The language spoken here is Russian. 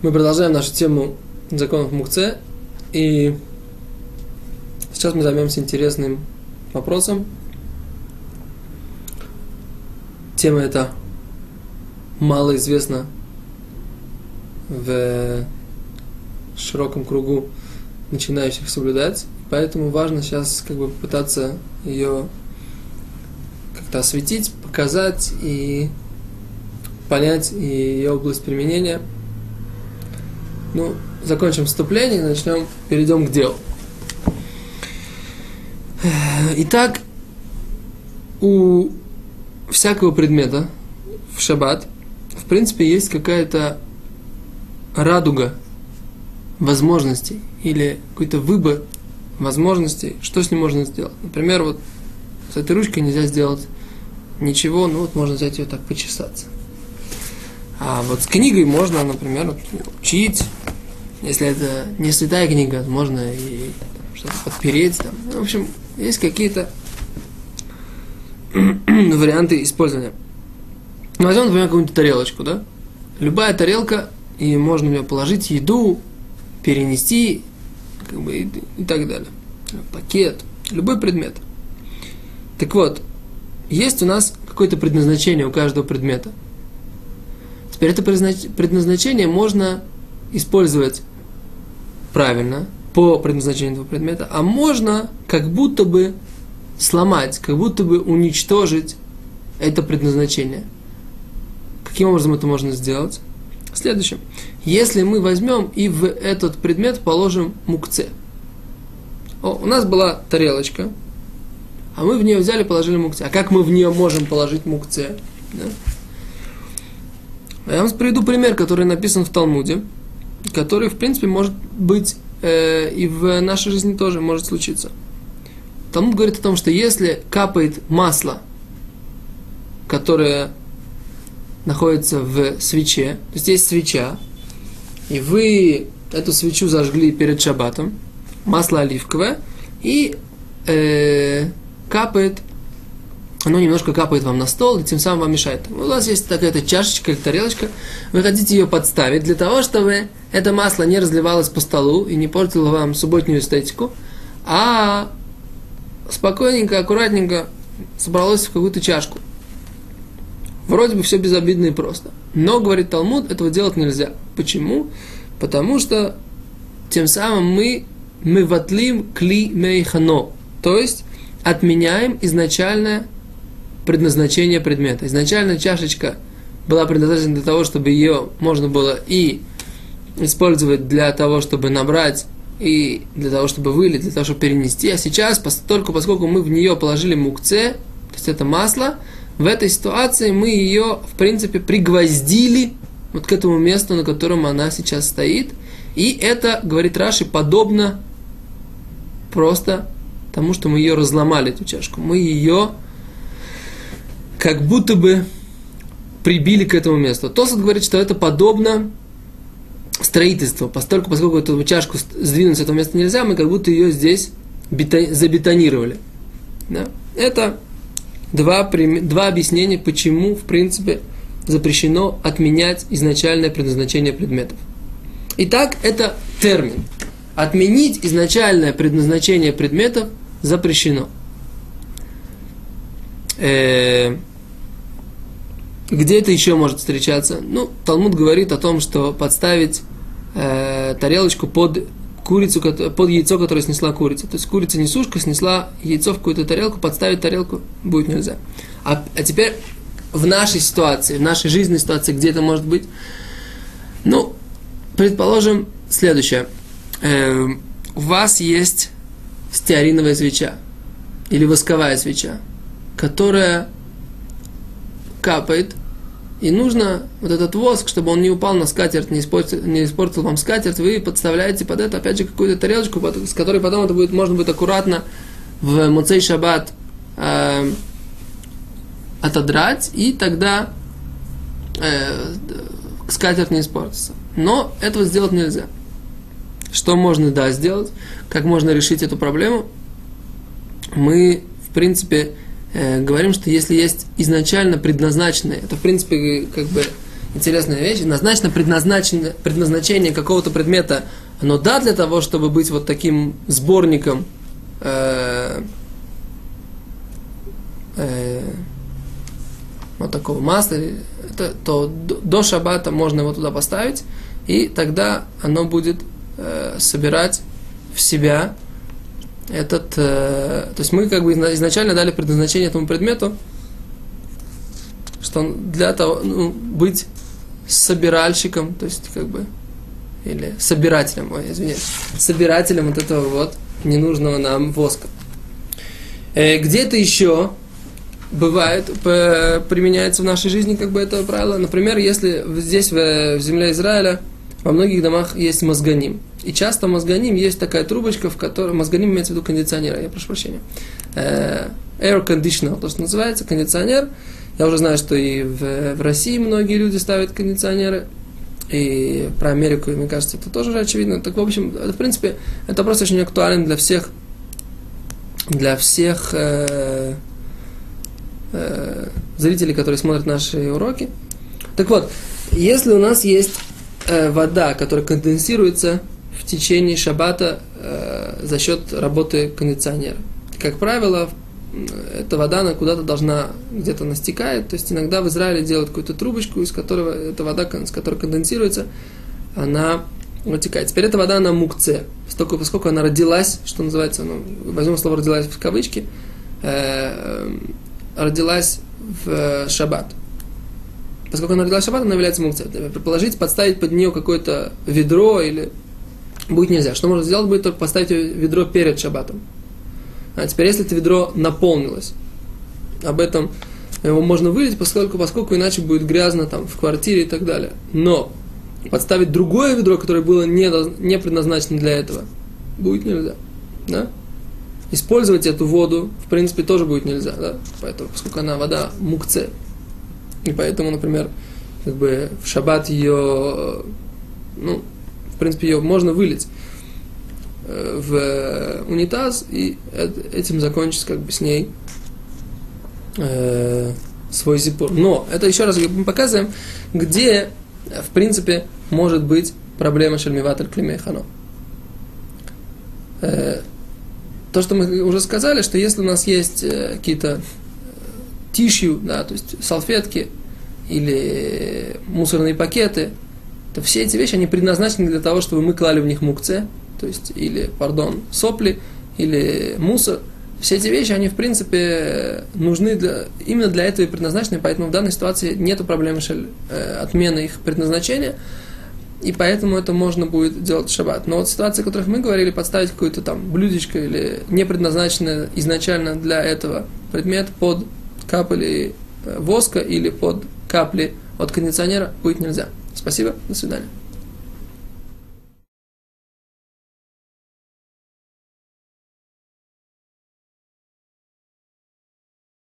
Мы продолжаем нашу тему законов Мукце, и сейчас мы займемся интересным вопросом. Тема эта мало известна в широком кругу начинающих соблюдать, поэтому важно сейчас как бы попытаться ее как-то осветить, показать и понять ее область применения – ну, закончим вступление, начнем, перейдем к делу. Итак, у всякого предмета в шаббат, в принципе, есть какая-то радуга возможностей или какой-то выбор возможностей, что с ним можно сделать. Например, вот с этой ручкой нельзя сделать ничего, ну вот можно взять ее так почесаться. А вот с книгой можно, например, учить. Если это не святая книга, то можно и что-то подпереть. Там. Ну, в общем, есть какие-то варианты использования. Ну, возьмем, например, какую-нибудь тарелочку, да? Любая тарелка, и можно в нее положить еду, перенести, как бы, и, и так далее. Пакет, любой предмет. Так вот, есть у нас какое-то предназначение у каждого предмета – Теперь это предназначение можно использовать правильно, по предназначению этого предмета, а можно как будто бы сломать, как будто бы уничтожить это предназначение. Каким образом это можно сделать? Следующее. Если мы возьмем и в этот предмет положим мукце. О, у нас была тарелочка, а мы в нее взяли положили мукце. А как мы в нее можем положить мукце? Да? Я вам приведу пример, который написан в Талмуде, который, в принципе, может быть э, и в нашей жизни тоже может случиться. Талмуд говорит о том, что если капает масло, которое находится в свече, то есть есть свеча, и вы эту свечу зажгли перед шабатом, масло оливковое, и э, капает оно немножко капает вам на стол и тем самым вам мешает. У вас есть такая-то чашечка или тарелочка, вы хотите ее подставить для того, чтобы это масло не разливалось по столу и не портило вам субботнюю эстетику, а спокойненько, аккуратненько собралось в какую-то чашку. Вроде бы все безобидно и просто. Но, говорит Талмуд, этого делать нельзя. Почему? Потому что тем самым мы, мы ватлим кли мейхано. То есть отменяем изначальное предназначение предмета. Изначально чашечка была предназначена для того, чтобы ее можно было и использовать для того, чтобы набрать, и для того, чтобы вылить, для того, чтобы перенести. А сейчас, только поскольку мы в нее положили мукце, то есть это масло, в этой ситуации мы ее, в принципе, пригвоздили вот к этому месту, на котором она сейчас стоит. И это, говорит Раши, подобно просто тому, что мы ее разломали, эту чашку. Мы ее как будто бы прибили к этому месту. Тосот говорит, что это подобно строительству, поскольку, поскольку эту чашку сдвинуть с этого места нельзя, мы как будто ее здесь бетон, забетонировали. Да? Это два, два объяснения, почему, в принципе, запрещено отменять изначальное предназначение предметов. Итак, это термин. Отменить изначальное предназначение предметов запрещено. Э, где это еще может встречаться? Ну, Талмуд говорит о том, что подставить э, тарелочку под курицу, под яйцо, которое снесла курица. То есть курица несушка снесла яйцо в какую-то тарелку, подставить тарелку будет нельзя. А, а теперь в нашей ситуации, в нашей жизненной ситуации, где это может быть? Ну, предположим следующее. Э, у вас есть стеариновая свеча или восковая свеча, которая капает, и нужно вот этот воск, чтобы он не упал на скатерть, не испортил, не испортил вам скатерть, вы подставляете под это, опять же, какую-то тарелочку, с которой потом это будет, можно будет аккуратно в Муцей Шаббат э, отодрать, и тогда э, скатерть не испортится. Но этого сделать нельзя. Что можно, да, сделать? Как можно решить эту проблему? Мы, в принципе, э, говорим, что если есть изначально предназначенное, это в принципе как бы интересная вещь. Назначено предназначено, предназначение какого-то предмета, оно да для того, чтобы быть вот таким сборником э, э, вот такого масла, это, то до шаббата можно его туда поставить, и тогда оно будет э, собирать в себя этот... Э, то есть мы как бы изначально дали предназначение этому предмету, что он для того, ну, быть собиральщиком, то есть как бы, или собирателем, ой, извиняюсь, собирателем вот этого вот ненужного нам воска. Э, где-то еще бывает, применяется в нашей жизни как бы это правило. Например, если здесь, в, в земле Израиля, во многих домах есть мозганим. И часто мозганим есть такая трубочка, в которой... Мозганим имеется в виду кондиционер, я прошу прощения. Э, air conditioner, то, что называется, кондиционер. Я уже знаю, что и в, в России многие люди ставят кондиционеры. И про Америку, мне кажется, это тоже уже очевидно. Так, в общем, в принципе, это просто очень актуален для всех, для всех э, э, зрителей, которые смотрят наши уроки. Так вот, если у нас есть э, вода, которая конденсируется в течение шаббата э, за счет работы кондиционера. Как правило, эта вода она куда-то должна где-то настекает. То есть иногда в Израиле делают какую-то трубочку, из которого эта вода, с которой конденсируется, она вытекает. Теперь эта вода, она мукце. Поскольку, поскольку она родилась, что называется, ну, возьмем слово родилась в кавычки, э, родилась в шаббат. Поскольку она родилась в шаббат, она является мукце. Предположить, подставить под нее какое-то ведро или будет нельзя. Что можно сделать, будет только поставить ведро перед шаббатом. А теперь, если это ведро наполнилось, об этом его можно вылить, поскольку, поскольку иначе будет грязно там в квартире и так далее. Но подставить другое ведро, которое было не, не предназначено для этого, будет нельзя. Да? Использовать эту воду, в принципе, тоже будет нельзя, да? Поэтому, поскольку она вода мукце. И поэтому, например, как бы в шаббат ее, ну, в принципе, ее можно вылить э, в унитаз и этим закончить как бы с ней э, свой зипур. Но это еще раз мы показываем, где, в принципе, может быть проблема шельмиватель климейхано. Э, то, что мы уже сказали, что если у нас есть э, какие-то тишью, да, то есть салфетки или мусорные пакеты, то все эти вещи, они предназначены для того, чтобы мы клали в них мукце, то есть, или, пардон, сопли, или мусор. Все эти вещи, они, в принципе, нужны для, именно для этого и предназначены, поэтому в данной ситуации нет проблемы шель, э, отмены их предназначения, и поэтому это можно будет делать в шаббат. Но вот ситуации, о которых мы говорили, подставить какое-то там блюдечко или не предназначенное изначально для этого предмет под капли э, воска или под капли от кондиционера будет нельзя. Спасибо, до свидания.